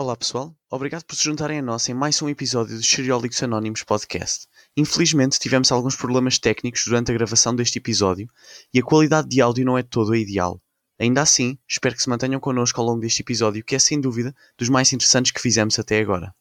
Olá pessoal, obrigado por se juntarem a nós em mais um episódio do Seriólicos Anónimos Podcast. Infelizmente tivemos alguns problemas técnicos durante a gravação deste episódio e a qualidade de áudio não é todo a ideal. Ainda assim, espero que se mantenham connosco ao longo deste episódio que é sem dúvida dos mais interessantes que fizemos até agora.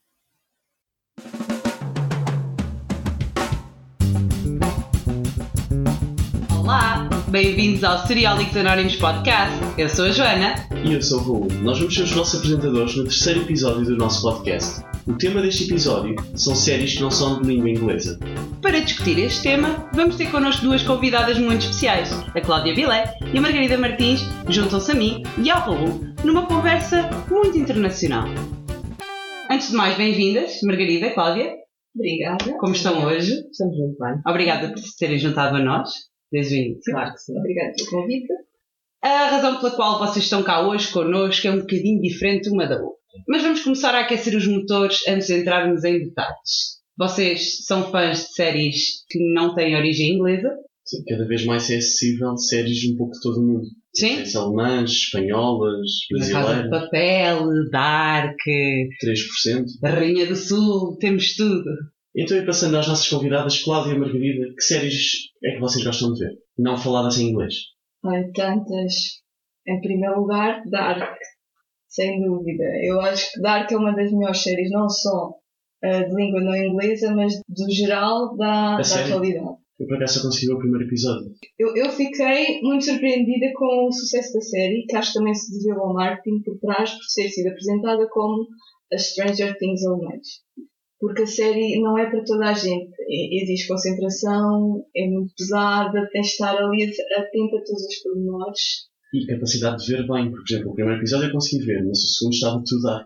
Bem-vindos ao Seriólicos Anónimos Podcast. Eu sou a Joana. E eu sou o Raul. Nós vamos ser os vossos apresentadores no terceiro episódio do nosso podcast. O tema deste episódio são séries que não são de língua inglesa. Para discutir este tema, vamos ter connosco duas convidadas muito especiais, a Cláudia Vilé e a Margarida Martins, juntam-se a mim e ao Raul numa conversa muito internacional. Antes de mais, bem-vindas, Margarida, Cláudia. Obrigada. Como estão hoje? Estamos muito bem. Obrigada por se terem juntado a nós, desde o início. Claro que sim. Obrigada pelo convite. A razão pela qual vocês estão cá hoje connosco é um bocadinho diferente uma da outra. Mas vamos começar a aquecer os motores antes de entrarmos em detalhes. Vocês são fãs de séries que não têm origem inglesa? Sim, cada vez mais é acessível séries um pouco de todo o mundo. Sim. Séries alemãs, espanholas, Na Casa de brasileiras, Papel, Dark, 3%. A Rainha do Sul, temos tudo. Então, e passando às nossas convidadas, Cláudia e Margarida, que séries é que vocês gostam de ver? Não faladas em inglês. Ai, tantas. Em primeiro lugar, Dark. Sem dúvida. Eu acho que Dark é uma das melhores séries, não só eh, de língua não inglesa, mas do geral da, da atualidade. Eu por acaso consegui o primeiro episódio. Eu, eu fiquei muito surpreendida com o sucesso da série, que acho que também se deveu ao marketing por trás, por ter sido apresentada como a Stranger Things alemães. Porque a série não é para toda a gente. E- Exige concentração, é muito pesada, tens de estar ali atento a todos os pormenores. E capacidade de ver bem. Por exemplo, o primeiro episódio eu consegui ver, mas o segundo estava tudo dark.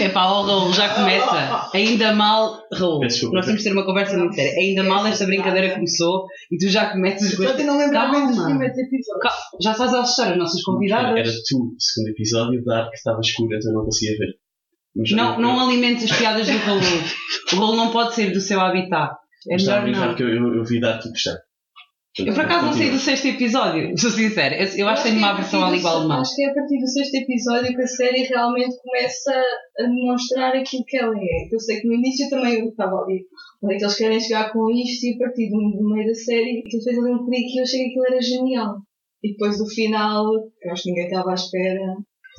É pá, ó Raul, já começa. Ainda mal, Raul, desculpa. nós temos de ter uma conversa muito séria. Ainda mal esta brincadeira começou e tu já começas com eu não lembro bem dos primeiros episódios. Calma, Já estás a assustar as nossas convidadas. Era tu, o segundo episódio, dark estava escuro, então eu não conseguia ver. Mas Não, eu- não alimentes as piadas do Raul. O Raul não pode sair do seu habitat. É eu melhor não. que eu, eu, eu vi dark e gostei. Eu por acaso não saí do sexto episódio, sou sincera. Eu, eu acho que tenho é uma versão partir à língua alemã. Acho que é a partir do sexto episódio que a série realmente começa a demonstrar aquilo que ela é. Eu sei que no início também eu estava ali, é que eles querem chegar com isto e a partir do, do meio da série aquilo fez ali um clique e eu achei que aquilo era genial. E depois do final, eu acho que ninguém estava à espera.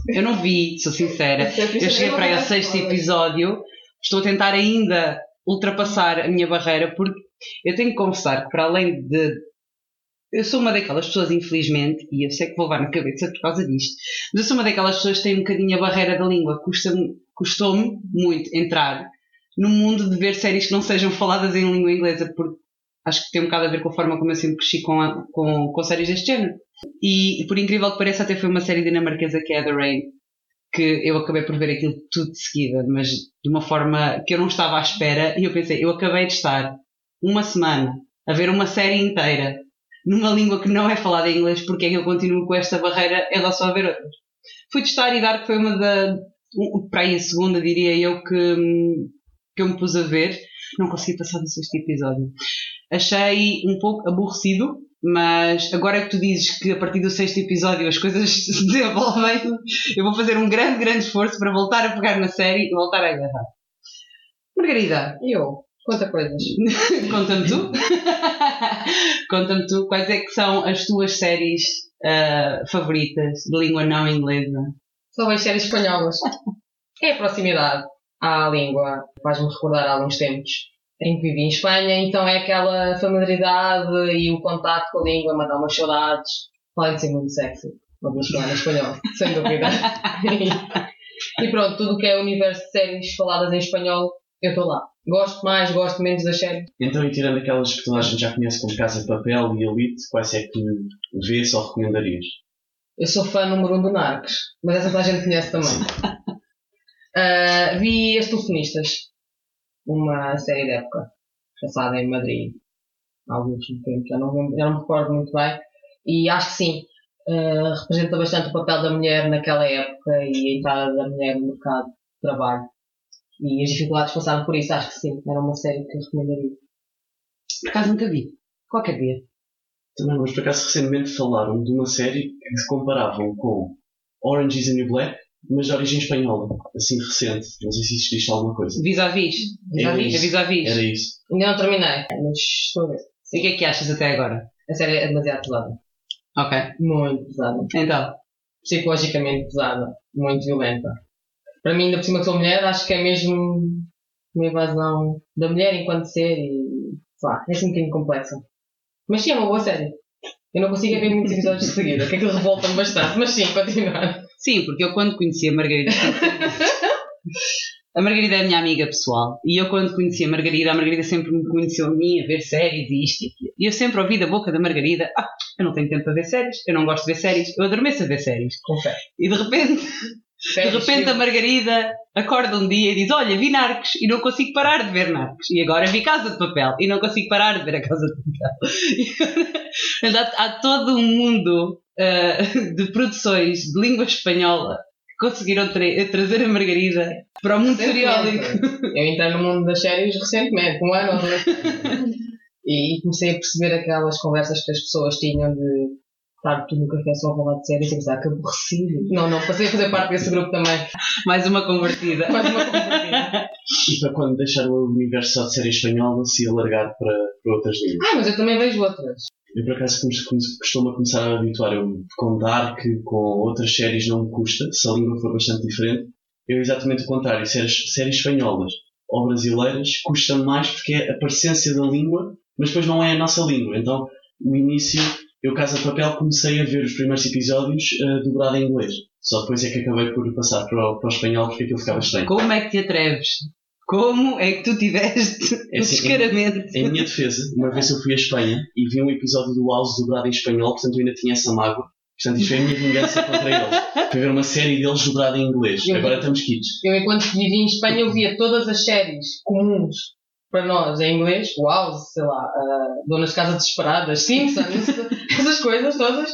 Eu não vi, sou sincera. Eu cheguei para aí ao sexto episódio, estou a tentar ainda ultrapassar a minha barreira, porque eu tenho que confessar que, para além de. Eu sou uma daquelas pessoas, infelizmente, e eu sei que vou levar na cabeça por causa disto, mas eu sou uma daquelas pessoas que tem um bocadinho a barreira da língua. Custa-me- Custou-me muito entrar no mundo de ver séries que não sejam faladas em língua inglesa, porque acho que tem um bocado a ver com a forma como eu sempre cresci com, a- com, com séries deste género. E, por incrível que pareça, até foi uma série dinamarquesa que é The Rain, que eu acabei por ver aquilo tudo de seguida, mas de uma forma que eu não estava à espera, e eu pensei, eu acabei de estar uma semana a ver uma série inteira numa língua que não é falada em inglês, porque é que eu continuo com esta barreira em relação a ver outras? Fui testar e dar que foi uma da, um- para aí a segunda, diria eu, que, que eu me pus a ver, não consegui passar do sexto episódio. Achei um pouco aborrecido, mas agora que tu dizes que a partir do sexto episódio as coisas se desenvolvem, eu vou fazer um grande, grande esforço para voltar a pegar na série e voltar a agarrar. Margarida, Eu, conta coisas. conta-me tu. conta-me tu quais é que são as tuas séries ah, favoritas de língua não inglesa. São as séries espanholas. É a proximidade à língua. Faz-me recordar alguns tempos em que vivi em Espanha, então é aquela familiaridade e o contato com a língua, dá umas saudades. Podem ser muito sexy. Vamos falar em espanhol, sem dúvida. e pronto, tudo o que é universo de séries faladas em espanhol, eu estou lá. Gosto mais, gosto menos das séries. Então, e tirando aquelas que toda a gente já conhece como Casa de Papel e Elite, quais é que vês ou recomendarias? Eu sou fã número um do Narcos, mas essa toda a gente conhece também. Ah, vi As Telefonistas, uma série de época, passada em Madrid, há alguns tempo, já não, já não me recordo muito bem, e acho que sim, ah, representa bastante o papel da mulher naquela época e a entrada da mulher no mercado de trabalho. E as dificuldades que passaram por isso, acho que sim, era uma série que eu recomendaria. Por acaso nunca vi. Qualquer dia. Também, mas por acaso recentemente falaram de uma série que se comparavam com Orange is the New Black mas de origem espanhola, assim recente. Não sei se exististe alguma coisa. Vis-a-vis. Era É isso. vis-a-vis. Era isso. Ainda não terminei, mas estou a ver. E o que é que achas até agora? A série é demasiado pesada. Ok. Muito pesada. Então. Psicologicamente pesada. Muito violenta. Para mim, ainda por cima que sou mulher, acho que é mesmo uma invasão da mulher enquanto ser e. sei lá, é assim um bocadinho complexa. Mas sim, é uma boa série. Eu não consigo ver muitos episódios de seguida, que aquilo revolta-me bastante, mas sim, continuar. Sim, porque eu quando conheci a Margarida. a Margarida é a minha amiga pessoal. E eu quando conheci a Margarida, a Margarida sempre me conheceu a mim a ver séries e isto e aquilo. E eu sempre ouvi da boca da Margarida: Ah, eu não tenho tempo para ver séries, eu não gosto de ver séries, eu adormeço a ver séries. Confere. E de repente, de repente a Margarida acorda um dia e diz: Olha, vi Narcos e não consigo parar de ver Narcos. E agora vi Casa de Papel e não consigo parar de ver a Casa de Papel. E há, há todo um mundo ah, de produções de língua espanhola que conseguiram tra- trazer a Margarida para o mundo seriólico. Eu entrei no mundo das séries recentemente, um ano ou dois. E comecei a perceber aquelas conversas que as pessoas tinham de estar tudo no café só a falar de séries e pensar que aborrecido. Não, não, passei a fazer parte desse grupo também. Mais uma convertida. Mais uma convertida. E para quando deixar o universo só de série espanhola se alargar para, para outras línguas. Ah, mas eu também vejo outras. Eu por acaso costumo começar a habituar. Eu, com Dark, com outras séries não me custa, se a língua for bastante diferente. Eu exatamente o contrário. Séries, séries espanholas ou brasileiras custa mais porque é a parecência da língua, mas depois não é a nossa língua. Então, no início, eu Casa de Papel comecei a ver os primeiros episódios eh, dobrado em inglês. Só depois é que acabei por passar para o, para o espanhol porque aquilo ficava estranho. Como é que te atreves? Como é que tu tiveste É o assim, descaramento? Em minha defesa, uma vez eu fui à Espanha e vi um episódio do House dobrado em espanhol, portanto eu ainda tinha essa mágoa. Portanto, isto foi a minha vingança contra eles. Foi ver uma série deles dobrada em inglês. Agora estamos quites. Eu, enquanto vivi em Espanha, eu via todas as séries comuns para nós em inglês, Wow, sei lá, uh, Donas de Casa Desesperadas, Simpsons, essas coisas todas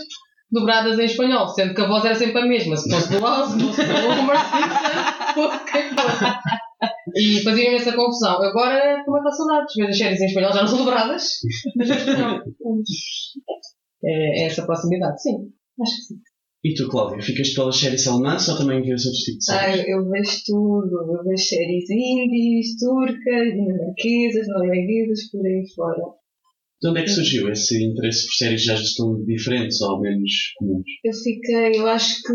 dobradas em espanhol, sendo que a voz era sempre a mesma, se fosse do House, se fosse do Homer Simpson, fosse quem fosse. E fazia-me essa confusão. Agora, como é que há saudades? Ver as séries em espanhol já não são dobradas, mas. É, é essa proximidade, sim. Acho que sim. E tu, Cláudia, ficas pelas séries alemãs ou também vês outros tipos de Ah, séries? eu vejo tudo. Eu vejo séries indies, turcas, dinamarquesas, norueguesas, por aí fora. De onde é que surgiu esse interesse por séries já estão diferentes ou menos comuns? Eu fiquei, eu acho que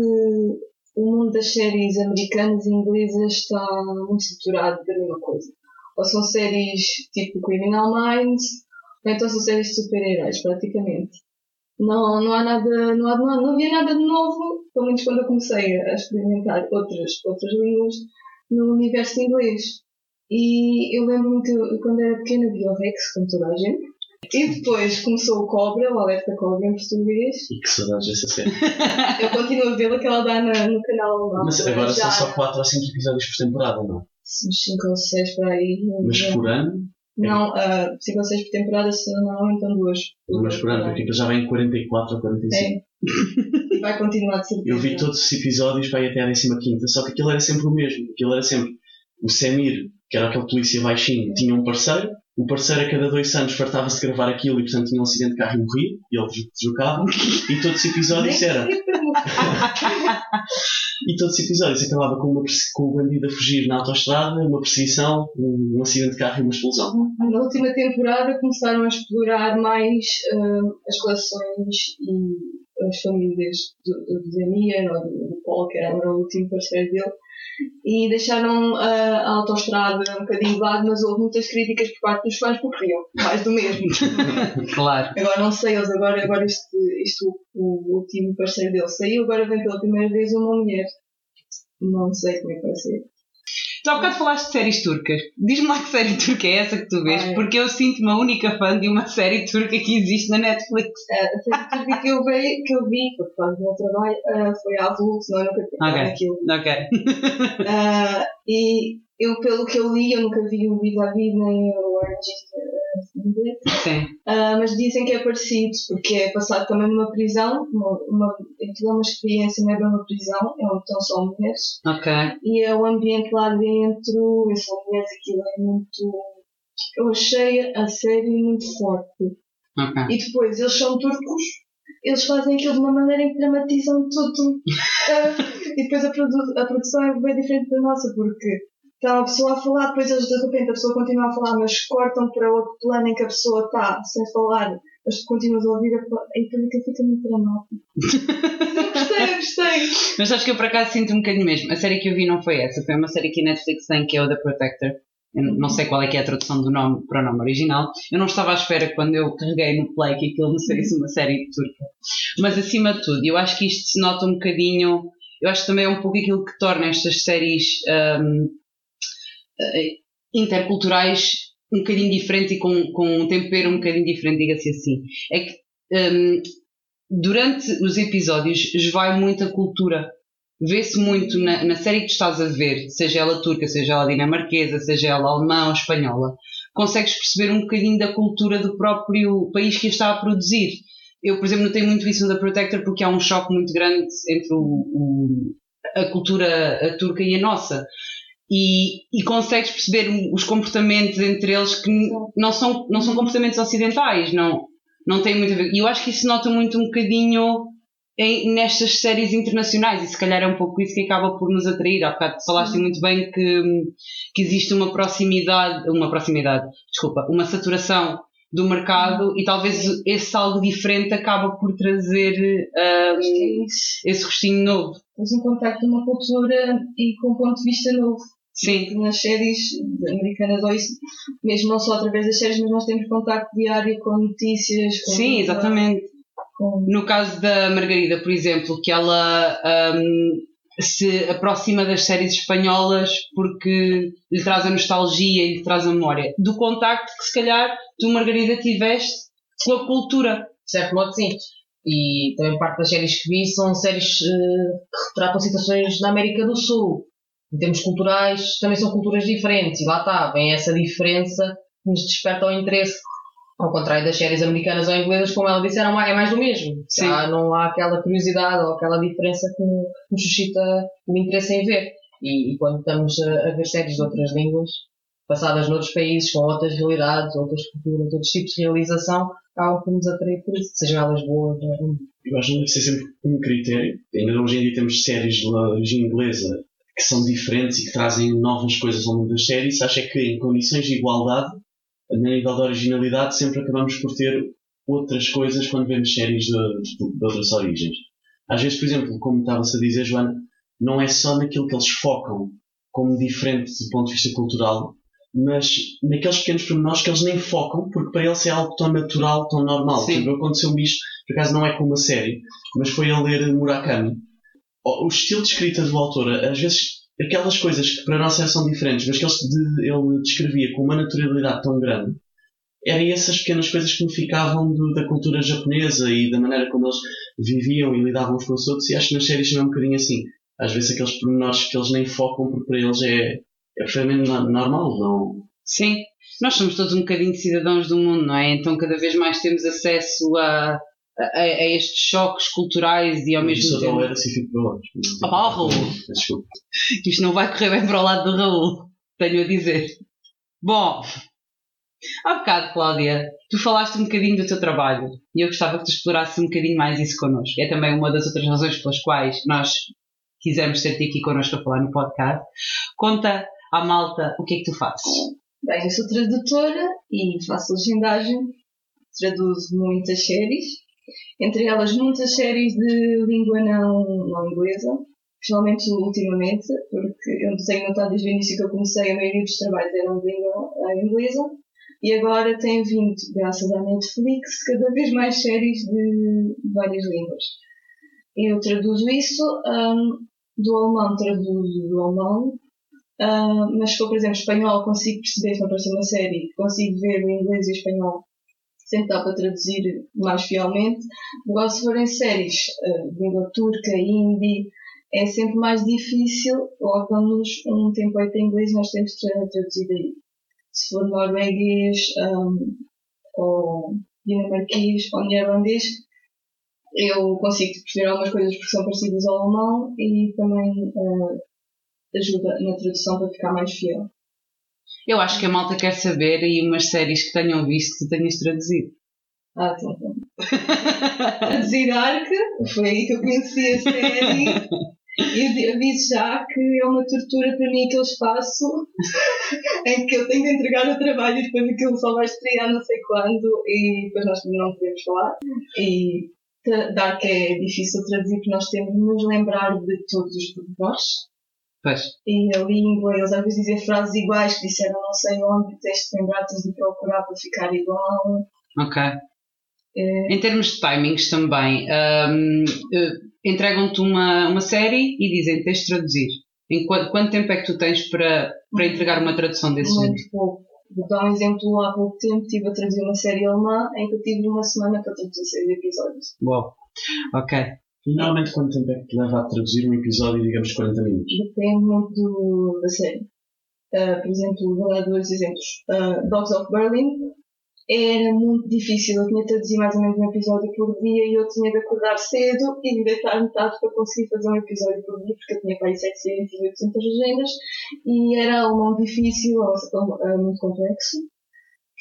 o mundo das séries americanas e inglesas está muito saturado da mesma coisa. Ou são séries tipo Criminal Minds, ou então são séries de super-heróis, praticamente. Não, não há nada, não, há, não, não havia nada de novo, pelo menos quando eu comecei a experimentar outras, outras línguas no universo inglês. E eu lembro-me que quando era pequena via o Rex, como toda a gente. E depois começou o Cobra, o Alerta Cobra em português. E que saudades dessa série. Eu continuo a vê-la que ela dá na- no canal lá. Mas agora já são só 4 ou 5 episódios por temporada, não? uns 5 ou 6 para aí. Mas por ano? Não, 5 ou 6 por temporada, se não, então duas. Mas por ano, porque já vem em 44 ou 45. É. E vai continuar de certeza. Eu vi todos os episódios para ir até a 15, só que aquilo era sempre o mesmo. Aquilo era sempre o Semir, que era aquele polícia baixinho, tinha um parceiro. O parceiro, a cada dois anos, fartava-se de gravar aquilo e, portanto, tinha um acidente de carro e morria. E ele deslocava. E todos os episódios era. E todos os episódios acabava com, uma, com o bandido a fugir na autoestrada, uma perseguição, um, um acidente de carro e uma explosão. Na última temporada começaram a explorar mais ah, as relações e as famílias do, do Daniel ou Paul, que era o último parceiro dele, e deixaram ah, a autoestrada um bocadinho de lado, mas houve muitas críticas por parte dos fãs porque queriam mais do mesmo. Claro. Agora não sei, eles agora, agora este, este o, o último parceiro dele saiu, agora vem pela primeira vez uma mulher. Não sei como é que vai ser. Tu há bocado falaste de séries turcas. Diz-me lá que série turca é essa que tu vês, Ai. porque eu sinto-me a única fã de uma série turca que existe na Netflix. A série turca que eu vi, que eu vi por causa do meu trabalho, foi a Avulso, não, eu nunca tinha Ok. okay. aquilo. Ok. Ah, e eu, pelo que eu li, eu nunca vi o Vis-a-Vis nem o Orange Sim. Ah, mas dizem que é parecido, porque é passado também numa prisão, uma, uma, aquilo é uma experiência, não é bem uma prisão, é onde estão só mulheres. Ok. e é o ambiente lá dentro, e são mulheres, aquilo é muito. Eu achei a série muito forte. Ok. E depois, eles são turcos, eles fazem aquilo de uma maneira em que dramatizam tudo. Ah, e depois a, produ- a produção é bem diferente da nossa, porque está uma pessoa a falar, depois eles de repente a pessoa continua a falar, mas cortam para outro plano em que a pessoa está sem falar, mas tu continuas a ouvir a e depois aquilo fica muito dramático. Gostei, gostei. Mas acho que eu por acaso sinto um bocadinho mesmo. A série que eu vi não foi essa, foi uma série que a Netflix tem que é o The Protector. Eu não sei qual é que é a tradução do nome para o nome original. Eu não estava à espera quando eu carreguei no play que aquilo não seria uma série turca. Mas acima de tudo, eu acho que isto se nota um bocadinho. Eu acho que também é um pouco aquilo que torna estas séries eh, interculturais um bocadinho diferente e com, com um tempero um bocadinho diferente, diga-se assim. É que hum, durante os episódios esvai muito a cultura. Vê-se muito na, na série que estás a ver, seja ela turca, seja ela dinamarquesa, seja ela alemã ou espanhola, consegues perceber um bocadinho da cultura do próprio país que a está a produzir. Eu, por exemplo, notei muito isso no The Protector porque há um choque muito grande entre o, o- a cultura a turca e a nossa. E, e consegues perceber os comportamentos entre eles que não são, não são comportamentos ocidentais, não, não tem muito a ver. E eu acho que isso nota muito um bocadinho em- nestas séries internacionais, e se calhar é um pouco isso que acaba por nos atrair. Há bocado falaste muito bem que, que existe uma proximidade, uma proximidade, desculpa, uma saturação do mercado e talvez esse algo diferente acaba por trazer é isso. esse rostinho novo. Tens um contacto com uma cultura e com um ponto de vista novo. Sim, nas séries americanas ou isso, mesmo não só através das séries, mas nós temos contacto diário com notícias. Com sim, exatamente. Com... No caso da Margarida, por exemplo, que ela hum, se aproxima das séries espanholas porque lhe traz a nostalgia e lhe traz a memória. Do contacto que se calhar tu, Margarida, tiveste com a cultura. De certo modo, sim. E também parte das séries que vi são séries eh, que retratam situações da América do Sul. Em termos culturais, também são culturas diferentes. E lá está, vem essa diferença que nos desperta o interesse. Ao contrário das séries americanas ou inglesas, como ela disse, é mais do mesmo. Sim. Já não há aquela curiosidade ou aquela diferença que nos suscita o interesse em ver. E, e quando estamos a, a ver séries de outras línguas, passadas noutros países, com outras realidades, outras culturas, outros tipos de realização, acabam por nos atrair por isso, sejam elas boas ou não. Eu acho que deve ser sempre um critério. Ainda hoje em dia temos séries de inglesa que são diferentes e que trazem novas coisas ao mundo das séries. Acho é que em condições de igualdade, a nível de originalidade, sempre acabamos por ter outras coisas quando vemos séries de, de- de outras origens. Às vezes, por exemplo, como estava-se a dizer, Joana, não é só naquilo que eles focam como diferente do ponto de vista cultural, mas naqueles pequenos pormenores que eles nem focam, porque para eles é algo tão natural, tão normal. Sim. Tipo, aconteceu-me isto, por acaso não é com uma série, mas foi a ler Murakami. O estilo de escrita do autor, às vezes, aquelas coisas que para nós são diferentes, mas que ele, ele descrevia com uma naturalidade tão grande, eram essas pequenas coisas que me ficavam do- da cultura japonesa e da maneira como eles viviam e lidavam uns com os outros, e acho que nas séries também é um bocadinho assim. Às vezes aqueles pormenores que eles nem focam, porque para eles é, é perfeitamente no- normal, não, Sim, nós somos todos um bocadinho de cidadãos do mundo, não é? Então cada vez mais temos acesso a, a, a estes choques culturais e ao mesmo sou da tempo. Oeiras e fico para longe. Ah, Raul. Desculpa. Isto não vai correr bem para o lado do Raul, tenho a dizer. Bom, há bocado, Cláudia, tu falaste um bocadinho do teu trabalho e eu gostava que tu explorasses um bocadinho mais isso connosco. É também uma das outras razões pelas quais nós quisemos ter-te aqui connosco a falar no podcast. Conta à malta o que é que tu fazes. Bem, eu sou tradutora e faço legendagem, traduzo muitas séries, entre elas muitas séries de língua não, não inglesa, principalmente ultimamente, porque eu tenho notado desde o início que eu comecei, a maioria dos trabalhos eram de língua eh, inglesa, e agora tem vindo, graças à Netflix, cada vez mais séries de várias línguas. Eu traduzo isso, hum, do alemão traduzo do alemão, ah, mas se for, por exemplo, espanhol, consigo perceber se me aparecer uma série, consigo ver o inglês e o espanhol sem dar para traduzir mais fielmente. Agora, se forem séries ah, de língua turca, hindi, é sempre mais difícil, ou damos um template em inglês nós temos tra- traduzir aí. Se for norueguês, ah, ou dinamarquês, ou neerlandês, eu consigo perceber algumas coisas porque são parecidas ao alemão e também ah, ajuda na tradução para ficar mais fiel. Eu acho que a malta quer saber aí umas séries que tenham visto que tenhas traduzido. Ah, então, então. Traduzir Dark, foi aí que eu conheci a série. E eu aviso já que é uma tortura para mim aquele espaço em que eu tenho de entregar o trabalho e depois aquilo só vai estrear não sei quando e depois nós não podemos falar. E tra- Dark é difícil traduzir porque nós temos de nos lembrar de todos os pormenores Pois. e a língua, eles às vezes dizem frases iguais que disseram não sei onde, tens de lembrar, tens de procurar para ficar igual. Ok. É, Em termos de timings também, hum, eh, entregam-te uma, uma série e dizem tens de traduzir. Em quanto, quanto tempo é que tu tens para, para entregar uma tradução desse muito pouco. Vou dar um exemplo há pouco tempo, estive a traduzir uma série alemã em que eu tive uma semana para traduzir seis episódios. Uau. Ok. Normalmente quanto tempo é que leva a traduzir um episódio, digamos 40 minutos? Depende muito da série. Ah, por exemplo, vou dar dois exemplos. Ah, Dogs of Berlin era muito difícil. Eu tinha de traduzir mais ou menos um episódio por dia e eu tinha de acordar cedo e de deitar tarde para conseguir fazer um episódio por dia, porque eu tinha para aí 700 e 800 legendas e era alemão difícil, ah, muito complexo.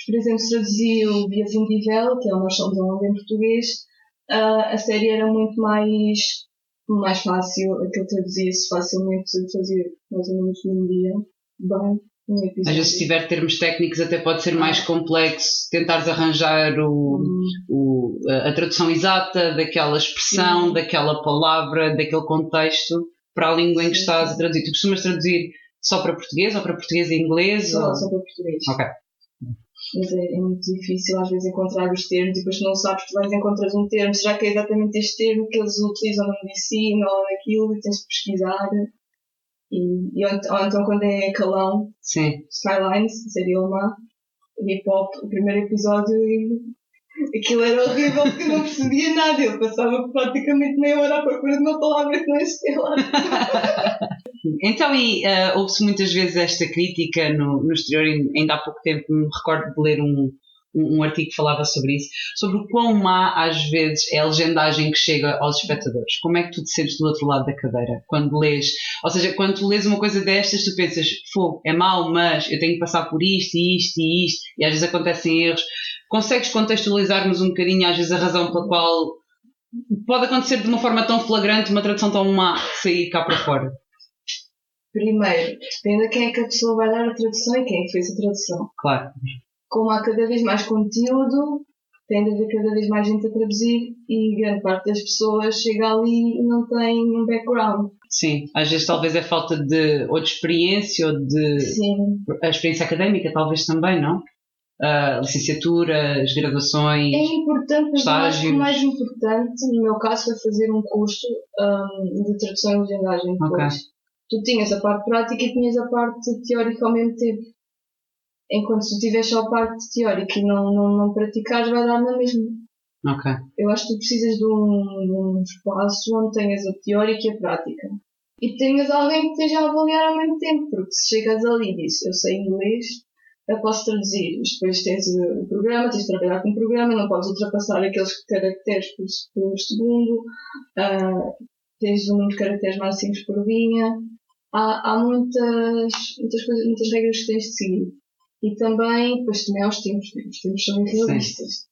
Por exemplo, se traduzir o Via Vindivel, que é o Nós Somos Aonde em português, ah, a série era muito mais mais fácil, aquilo traduzia-se facilmente, fazia mais ou menos num dia, bem. Às vezes, se tiver termos técnicos, até pode ser mais complexo tentares arranjar o, Hum, o- a tradução exata daquela expressão, daquela palavra, daquele contexto para a língua em que estás a traduzir. Tu costumas traduzir só para português ou para português e inglês? Só, ou- só para português. Ok. Mas é, é muito difícil às vezes encontrar os termos e depois não sabes, tu vais encontrar um termo, será que é exatamente este termo que eles utilizam na medicina ou naquilo e tens de pesquisar. E, e ou, ent- ou então quando é calão, Sim. Skylines, seria alemã, hip hop, o primeiro episódio e aquilo era horrível porque eu não percebia nada. Eu passava praticamente meia hora à procura de uma palavra que não existia lá. Então, e ah, ouve-se muitas vezes esta crítica no, no exterior, ainda há pouco tempo me recordo de ler um, um, um artigo que falava sobre isso, sobre o quão má às vezes é a legendagem que chega aos espectadores. Como é que tu te sentes do outro lado da cadeira quando lês? Ou seja, quando lês uma coisa destas, tu pensas, fogo, é mau, mas eu tenho que passar por isto e isto e isto, e às vezes acontecem erros. Consegues contextualizar-nos um bocadinho, às vezes, a razão pela qual pode acontecer de uma forma tão flagrante, uma tradução tão má, sair cá para fora? Primeiro, depende a quem é que a pessoa vai dar a tradução e quem é que fez a tradução. Claro. Como há cada vez mais conteúdo, tem de haver cada vez mais gente a traduzir e grande parte das pessoas chega ali e não tem um background. Sim, às vezes talvez é falta de ou de experiência ou de Sim. a experiência académica, talvez também, não? Ah, licenciaturas, graduações. É importante, mas que o Estágios. mais importante, no meu caso, foi fazer um curso hum, de tradução e legendagem depois. Tu tinhas a parte prática e tinhas a parte teórica ao mesmo tempo. Enquanto se tu tiveres só a parte teórica e não, não, não praticares, vai dar na mesma. Ok. Eu acho que tu precisas de um, de um espaço onde tenhas a teórica e a prática. E tenhas alguém que esteja a avaliar ao mesmo tempo, porque se chegas ali e dizes, eu sei inglês, eu posso traduzir, mas depois tens o programa, tens de trabalhar com o programa, não podes ultrapassar aqueles caracteres por, por segundo, ah, tens um número de caracteres máximos por linha. Há, há muitas, muitas coisas, muitas regras que tens de seguir. E também, depois também há os tempos, os tempos são irrealistas.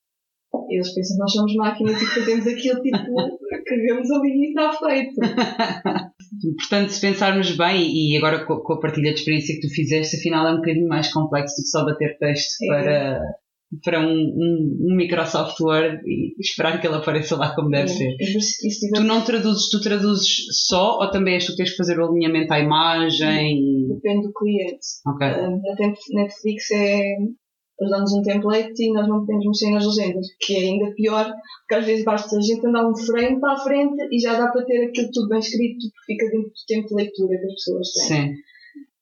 Eles pensam que nós somos máquinas e fazemos aquilo tipo, carregamos ali e está feito. Portanto, se pensarmos bem, e agora co- com a partilha de experiência que tu fizeste, afinal é um bocadinho mais complexo do que só bater texto É. para, para um, um, um Microsoft Word e esperar que ele apareça lá como deve ser. E se- e se tiver- Tu não traduzes, tu traduzes só ou também és tu que tens que fazer o alinhamento à imagem? Depende do cliente. Ok. Ah, na Temp- Netflix é. Eles dão-nos um template e nós não podemos mexer nas legendas, que é ainda pior, porque às vezes basta a gente andar um frame para a frente e já dá para ter aquilo tudo bem escrito, porque fica dentro do tempo de leitura que as pessoas têm. Sim.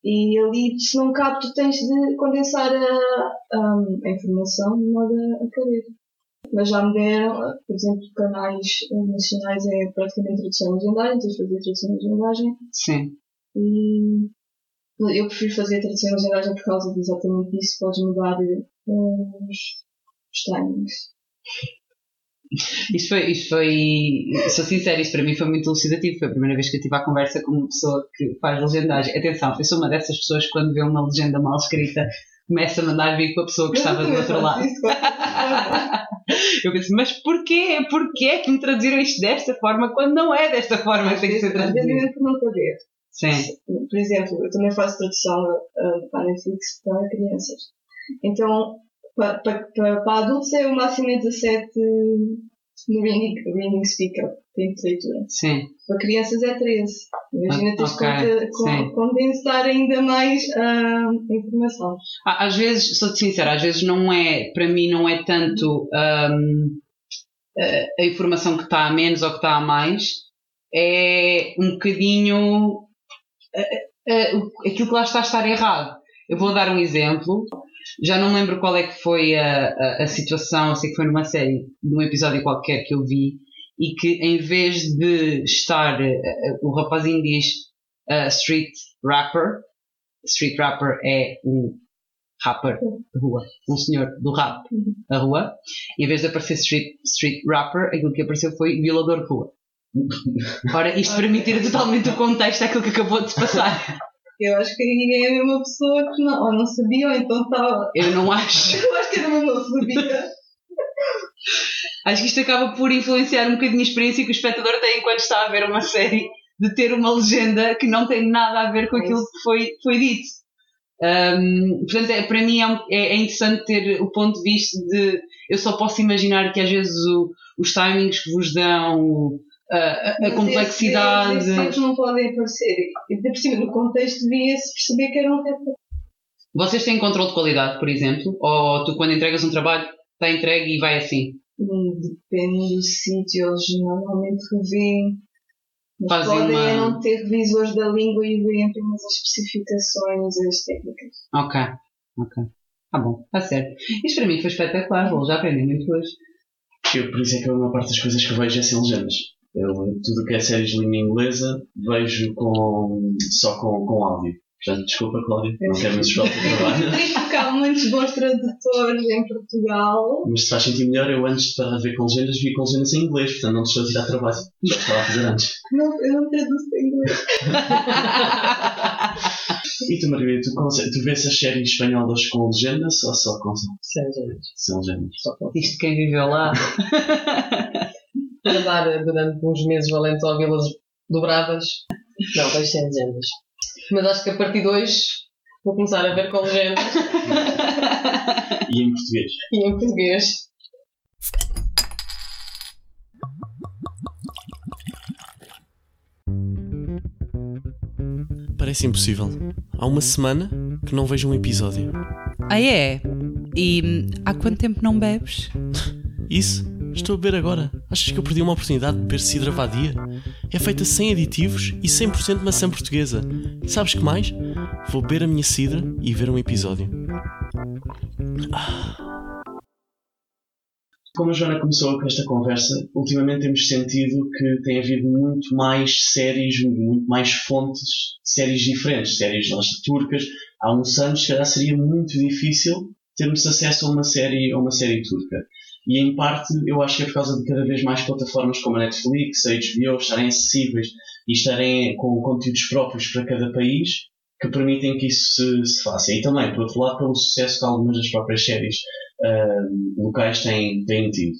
E ali, se não cabe, tu tens de condensar a, a, a informação de modo a, a caber. Mas já me deram, por exemplo, canais nacionais é praticamente tradução legendagem, tens de fazer tradução legendagem. Sim. E eu prefiro fazer tradução legendagem por causa de exatamente disso, podes mudar eh, os, os timings. Isto foi, isto foi, sou sincera, isto para mim foi muito elucidativo. Foi a primeira vez que eu tive a conversa com uma pessoa que faz legendagem. Atenção, eu sou uma dessas pessoas que quando vê uma legenda mal escrita começa a mandar vir com a pessoa que estava do outro lado. Isso, Eu pensei, mas porquê? Porquê é que me traduziram isto desta forma quando não é desta forma que tem que ser traduzido? por não saber. Sim, Por exemplo, eu também faço tradução uh, para Netflix para crianças. Então, para, para, para, adultos é o máximo é 17 no reading, reading speaker, tempo de leitura. sim. Para crianças é 13. Imagina Ah, teres ok, que con- sim. condensar ainda mais a informação. Ah, Às vezes, sou-te sincera, às vezes não é, para mim não é tanto hum, a, a informação que está a menos ou que está a mais, é um bocadinho aquilo que lá está a estar errado. Eu vou dar um exemplo, já não lembro qual é que foi a, a, a situação, sei que foi numa série, num episódio qualquer que eu vi, e que em vez de estar, eh, eh, o rapazinho diz eh, street rapper, street rapper é um rapper de rua, um senhor do rap da rua, em vez de aparecer street, street rapper, aquilo que apareceu foi violador de rua. Ora, isto para mim tira totalmente o contexto daquilo que acabou de se passar. Eu acho que ninguém é a mesma pessoa que não, ou não sabia, ou então estava. Eu não acho. Eu acho que era mesmo não sabia. Acho que isto acaba por influenciar um bocadinho a experiência que o espectador tem enquanto está a ver uma série, de ter uma legenda que não tem nada a ver com aquilo que foi, foi dito. Hum, portanto, é, para mim é, um- é- é interessante ter o ponto de vista de. Eu só posso imaginar que às vezes o- os timings que vos dão, a, a- complexidade. Esses, factos não podem aparecer. E por cima, no contexto, devia-se perceber que era um. Vocês têm controle de qualidade, por exemplo? Ou tu, quando entregas um trabalho, está entregue e vai assim? Hum, Depende do sítio, eles normalmente revêem. Mas Fazem podem uma- é não ter revisores da língua e veem apenas as especificações, as técnicas. Ok, ok. Tá bom, está certo. Isto para mim foi espetacular, já aprendi muito hoje. Eu, por isso é que a maior parte das coisas que vejo é sem legendas. Eu, tudo o que é séries de língua inglesa, vejo com, só com, com áudio. Portanto, desculpa, Cláudia, não quero mais o teu trabalho. Triste porque há muitos bons tradutores em Portugal. Mas se faz sentir melhor, eu antes de parar de ver com legendas, vi com legendas em inglês, portanto não te estou a tirar trabalho. Já estava a fazer antes. Não, eu não traduzo em inglês. E tu, Margarida, tu, tu vês as séries espanholas com legendas ou só com sem legendas? Isto quem viveu lá. Para dar durante uns meses valentes ao ouvi-las dobradas. Não, vejo sem legendas. Mas acho que a partir de hoje vou começar a ver com legendas E em português? e em português. Parece impossível. Há uma semana que não vejo um episódio. Ah, é? E hum, há quanto tempo não bebes? Isso? Estou a beber agora. Achas que eu perdi uma oportunidade de beber cidra vadia? É feita sem aditivos e 100% maçã portuguesa. Sabes que mais? Vou beber a minha cidra e ver um episódio. Como a Joana começou com esta conversa, ultimamente temos sentido que tem havido muito mais séries, muito mais fontes de séries diferentes, séries lá, turcas. Há uns anos, se calhar, seria muito difícil termos acesso a uma série, a uma série turca. E em parte, eu acho que é por causa de cada vez mais plataformas como a Netflix, a HBO estarem acessíveis e estarem com conteúdos próprios para cada país que permitem que isso se, se faça. E também, por outro lado, pelo sucesso que algumas das próprias séries ah, locais têm, têm tido.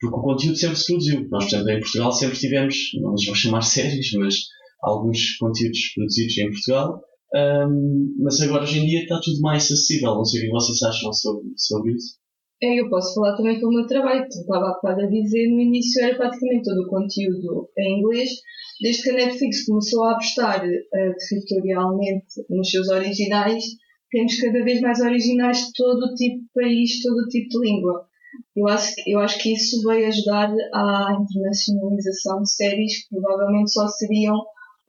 Porque o conteúdo sempre se produziu. Nós, por exemplo, em Portugal sempre tivemos, não nos vou chamar séries, mas alguns conteúdos produzidos em Portugal. Ahm, mas agora, hoje em dia, está tudo mais acessível. Não sei o que vocês acham sobre, sobre isso. É, eu posso falar também pelo meu trabalho, que estava a dizer, no início era praticamente todo o conteúdo em inglês, desde que a Netflix começou a apostar eh, territorialmente nos seus originais, temos cada vez mais originais de todo o tipo de país, todo o tipo de língua. Eu acho, eu acho que isso veio ajudar à internacionalização de séries que provavelmente só seriam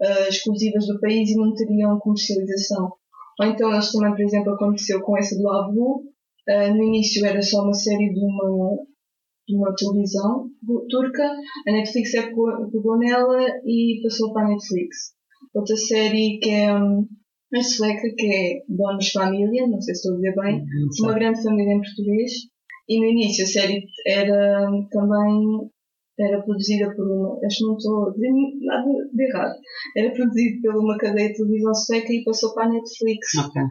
eh, exclusivas do país e não teriam comercialização. Ou então eles também, por exemplo, aconteceu com essa do Abu, Uh, no início era só uma série de uma, de uma televisão turca. A Netflix é pegou, nela e passou para a Netflix. Outra série que é um, a sueca, que é Bônus Família, não sei se estou a dizer bem, uma grande família em português. E no início a série era hum, também era produzida por uma, acho que não estou a dizer nada de errado, era produzido por uma cadeia de televisão sueca e passou para a Netflix. Ok.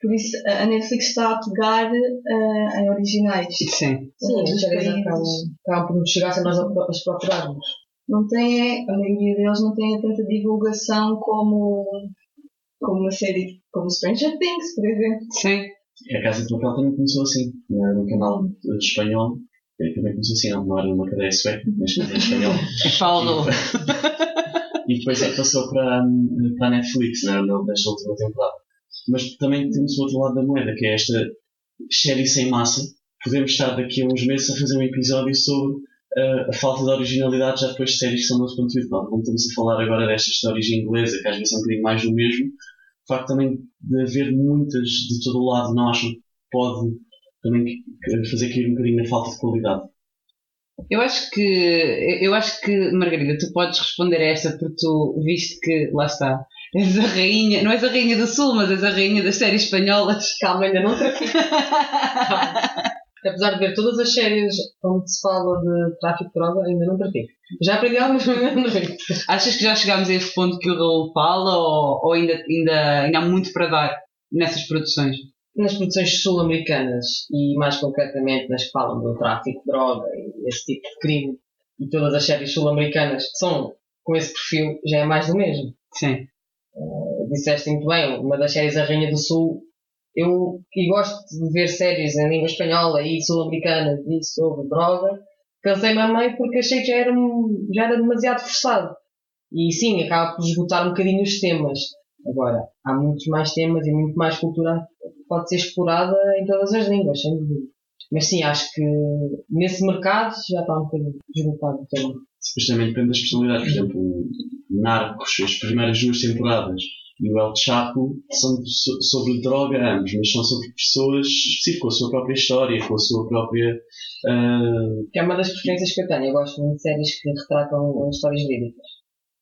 Por isso a Netflix está a pegar eh, em originais. Sim. Sim, os acabam, por nos chegar sem nós as procurarmos. Não tem, a maioria deles não tem tanta divulgação como, como uma série como Stranger Things, por exemplo. Sim. A Casa de Papel também começou assim, no canal eh, espanhol. eh, Também começou assim, não, não era numa cadeia sueca, mas canal espanhol. É Paulo. E depois é que passou para, para a Netflix, não era nesta última temporada. Mas também temos o outro lado da moeda, que é esta série sem massa. Podemos estar daqui a uns meses a fazer um episódio sobre eh, a falta de originalidade já depois de séries que são nosso conteúdo. Não, como estamos a falar agora destas de origem inglesa, que às vezes é um bocadinho mais do mesmo, o facto também de haver muitas de todo o lado, não acham que pode também fazer cair um bocadinho na falta de qualidade? Eu acho que, eu acho que, Margarida, tu podes responder a esta porque tu viste que, lá está, és a rainha, não és a rainha do Sul, mas és a rainha das séries espanholas. Calma, ainda não trafico. Apesar de ver todas as séries onde se fala de tráfico de droga, ainda não trafico. Já aprendi algumas, mas ainda não trafico. Achas que já chegámos a esse ponto que o Raul fala ou, ou ainda, ainda, ainda há muito para dar nessas produções? Nas produções sul-americanas e mais concretamente nas que falam do tráfico de droga e esse tipo de crime e todas as séries sul-americanas que são com esse perfil já é mais do mesmo. Sim. Disseste muito bem, uma das séries A Rainha do Sul. Eu e gosto de ver séries em língua espanhola e sul-americana e sobre droga. Cansei-me a meio porque achei que já era, já era demasiado forçado. E sim, acaba por esgotar um bocadinho os temas. Agora, há muitos mais temas e muito mais cultura que pode ser explorada em todas as línguas, sem dúvida. Mas sim, acho que nesse mercado já está um bocadinho esgotado o tema. Depois também depende das personalidades. Por exemplo, Narcos, as primeiras duas temporadas, e o El Chapo são so- sobre droga ambos, mas são sobre pessoas específicas, com a sua própria história, com a sua própria. que é uma das preferências que eu tenho. Eu gosto muito de séries que retratam histórias verídicas.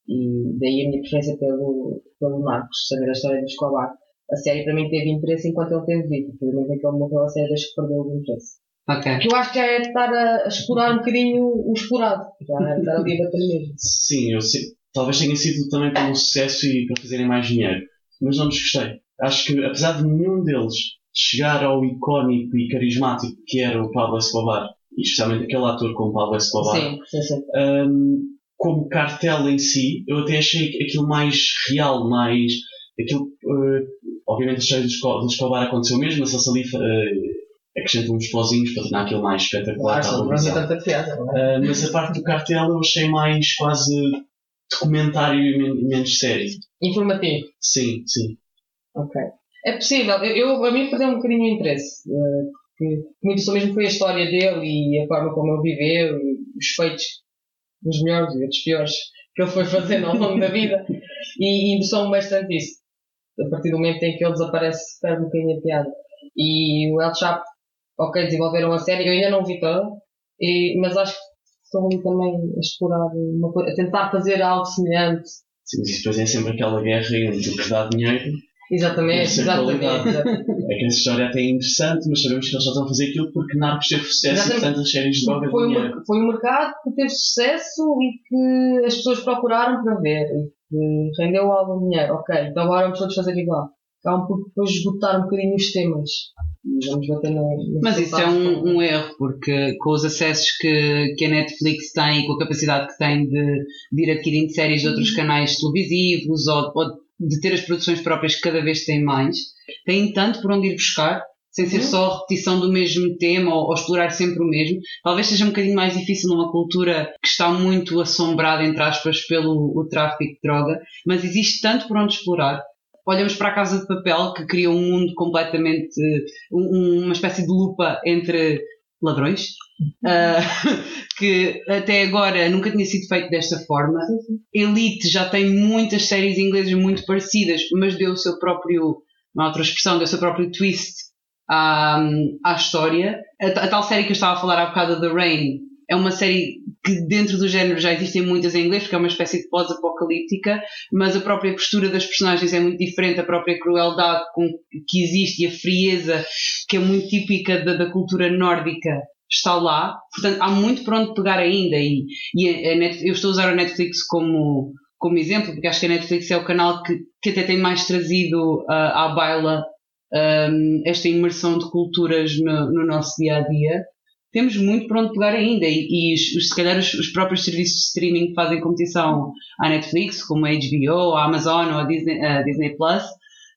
E daí a minha preferência pelo, pelo Marcos, saber a história do Escobar. A série para mim teve interesse enquanto ele teve vida. Por exemplo, que ele morreu, a série deixou de perder o interesse. Ok. Que eu acho que já é estar a, a explorar um bocadinho o explorado. Já é estar ali a bater mesmo. sim, eu sei, talvez tenha sido também pelo sucesso e para fazerem mais dinheiro, mas não desgostei. Acho que, apesar de nenhum deles chegar ao icónico e carismático que era o Pablo Escobar, e especialmente aquele ator como Pablo Escobar, Sim, sim, sim. Hum, como cartel em si, eu até achei aquilo mais real, mais. Aquilo, eh, obviamente, a história do Esco- do Escobar aconteceu mesmo, mas eles ali uh, acrescentam uns pozinhos para tornar aquilo mais espetacular. Claro, não televisão. tanta piada. não é? Ah, mas a parte do cartel eu achei mais quase documentário e men- menos série. Informativo. Sim, sim. Ok. É possível. Eu, eu- a mim perdeu um bocadinho o interesse. eh, porque muito só mesmo foi a história dele e a forma como ele viveu e os feitos dos melhores e dos piores que ele foi fazendo ao longo da vida. E, e interessou-me bastante isso. A partir do momento em que ele desaparece, perde um bocadinho a piada. E o El Chapo, ok, desenvolveram a série. Eu ainda não vi toda, e, mas acho que estão ali também a explorar uma coisa, a tentar fazer algo semelhante. Sim, mas depois é sempre aquela guerra entre o que dá dinheiro. Exatamente, exatamente. É que essa história até é interessante, mas sabemos que eles só estão a fazer aquilo porque Narcos teve sucesso e Exatamente. portanto as séries de droga foi, um, foi um mercado que teve sucesso e que as pessoas procuraram para ver e que rendeu algum dinheiro. Ok, então agora vamos todos fazer igual. Acabam por depois esgotar um bocadinho os temas. Vamos bater no. Mas isso é um, um erro, porque com os acessos que, que a Netflix tem e com a capacidade que tem de, de ir adquirindo séries de outros canais televisivos ou, ou de ter as produções próprias que cada vez têm mais, têm tanto por onde ir buscar, sem ser Uhum. só a repetição do mesmo tema ou, ou explorar sempre o mesmo. Talvez seja um bocadinho mais difícil numa cultura que está muito assombrada, entre aspas, pelo o tráfico de droga, mas existe tanto por onde explorar. Olhamos para a Casa de Papel, que cria um mundo completamente um- uma espécie de lupa entre ladrões, ah, que até agora nunca tinha sido feito desta forma. Elite já tem muitas séries inglesas muito parecidas, mas deu o seu próprio, uma outra expressão, deu o seu próprio twist à, à história. A, a tal série que eu estava a falar há bocado, The Rain, é uma série que dentro do género já existem muitas em inglês, porque é uma espécie de pós-apocalíptica, mas a própria postura das personagens é muito diferente, a própria crueldade com, que existe e a frieza que é muito típica da, da cultura nórdica está lá. Portanto, há muito para onde pegar ainda. E, e a- a Net- eu estou a usar a Netflix como, como exemplo, porque acho que a Netflix é o canal que, que até tem mais trazido ah, à baila hum, esta imersão de culturas no, no nosso dia a dia, temos muito para onde pegar ainda. E, e os, os- se calhar os, os próprios serviços de streaming que fazem competição à Netflix, como a HBO, a Amazon ou a Disney, a Disney Plus,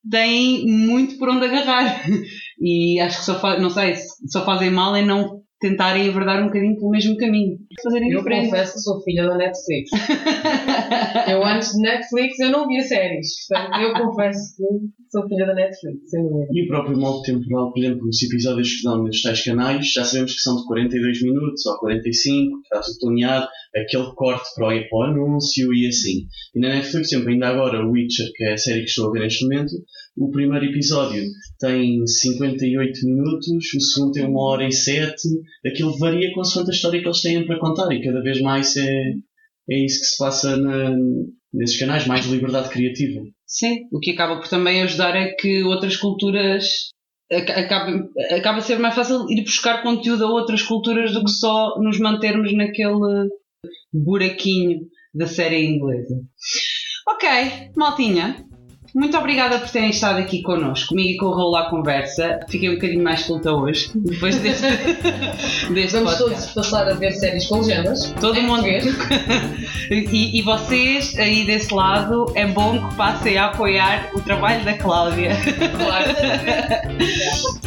têm muito por onde agarrar. E acho que só, não sei, só fazem mal em não tentarem enverdar um bocadinho pelo mesmo caminho. Fazerem Eu diferente. confesso que sou filha da Netflix. eu antes de Netflix eu não via séries. Portanto, eu confesso que sou filha da Netflix, sem dúvida. E o próprio modo temporal, por exemplo, os episódios que dão nos tais canais, já sabemos que são de 42 minutos ou 45, que está tudo planeado, aquele corte para o, para o anúncio e assim. E na Netflix, por exemplo, ainda agora, o Witcher, que é a série que estou a ver neste momento, o primeiro episódio tem 58 minutos, o segundo tem uma hora e sete, aquilo varia consoante a história que eles têm para contar e cada vez mais é, é isso que se passa na- nesses canais, mais liberdade criativa. Sim, o que acaba por também ajudar é que outras culturas aca- acaba, acaba a ser mais fácil ir buscar conteúdo a outras culturas do que só nos mantermos naquele buraquinho da série inglesa. Ok, maltinha. Muito obrigada por terem estado aqui connosco, comigo e com o Raul à conversa. Fiquei um bocadinho mais culta hoje, depois deste, deste Vamos podcast. todos passar a ver séries com legendas. Todo Em mundo. português. e, e vocês aí desse lado, é bom que passem a apoiar o trabalho da Cláudia. Claro.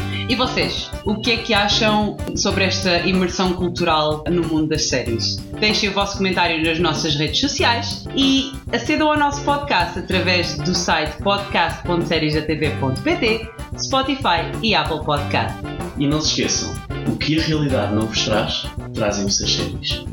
E vocês, o que é que acham sobre esta imersão cultural no mundo das séries? Deixem o vosso comentário nas nossas redes sociais e acedam ao nosso podcast através do site podcast.seriesdatv.pt, Spotify e Apple Podcast. E não se esqueçam, o que a realidade não vos traz, trazem-vos as séries.